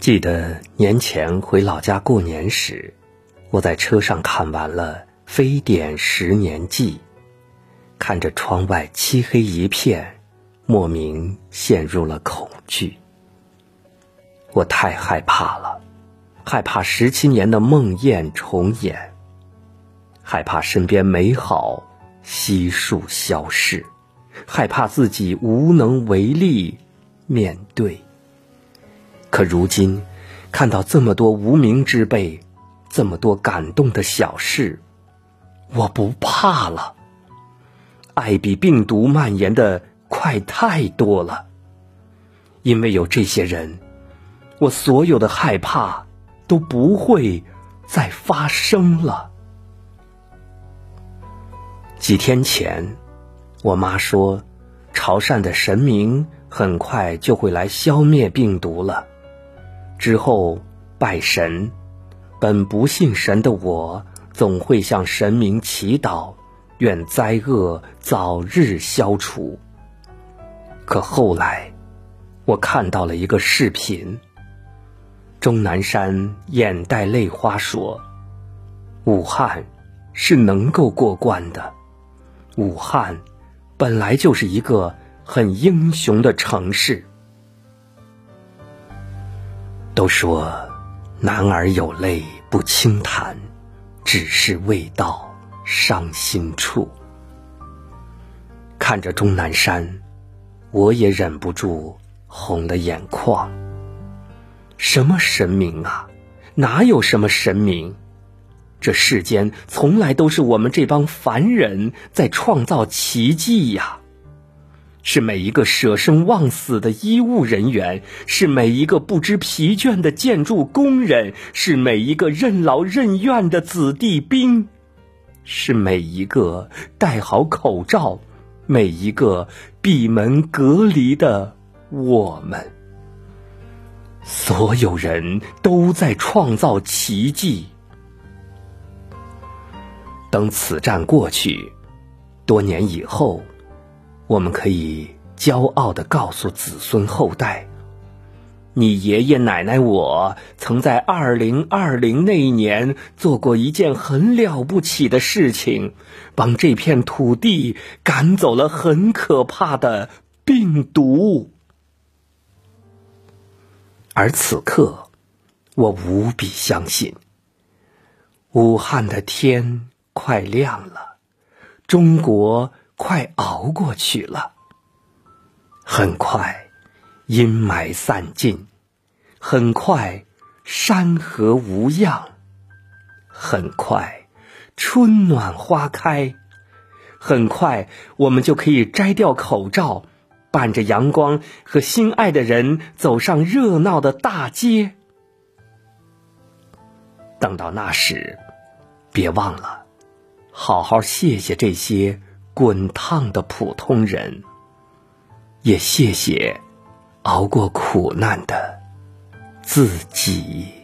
记得年前回老家过年时，我在车上看完了《非典十年记》，看着窗外漆黑一片，莫名陷入了恐惧。我太害怕了，害怕十七年的梦魇重演，害怕身边美好悉数消逝，害怕自己无能为力面对。可如今，看到这么多无名之辈，这么多感动的小事，我不怕了。爱比病毒蔓延的快太多了。因为有这些人，我所有的害怕都不会再发生了。几天前，我妈说，潮汕的神明很快就会来消灭病毒了。之后拜神，本不信神的我，总会向神明祈祷，愿灾厄早日消除。可后来，我看到了一个视频。钟南山眼带泪花说：“武汉是能够过关的，武汉本来就是一个很英雄的城市。”都说，男儿有泪不轻弹，只是未到伤心处。看着钟南山，我也忍不住红了眼眶。什么神明啊？哪有什么神明？这世间从来都是我们这帮凡人在创造奇迹呀！是每一个舍生忘死的医务人员，是每一个不知疲倦的建筑工人，是每一个任劳任怨的子弟兵，是每一个戴好口罩、每一个闭门隔离的我们。所有人都在创造奇迹。等此战过去，多年以后。我们可以骄傲的告诉子孙后代：“你爷爷奶奶我曾在二零二零那一年做过一件很了不起的事情，帮这片土地赶走了很可怕的病毒。”而此刻，我无比相信，武汉的天快亮了，中国。快熬过去了，很快阴霾散尽，很快山河无恙，很快春暖花开，很快我们就可以摘掉口罩，伴着阳光和心爱的人走上热闹的大街。等到那时，别忘了好好谢谢这些。滚烫的普通人，也谢谢熬过苦难的自己。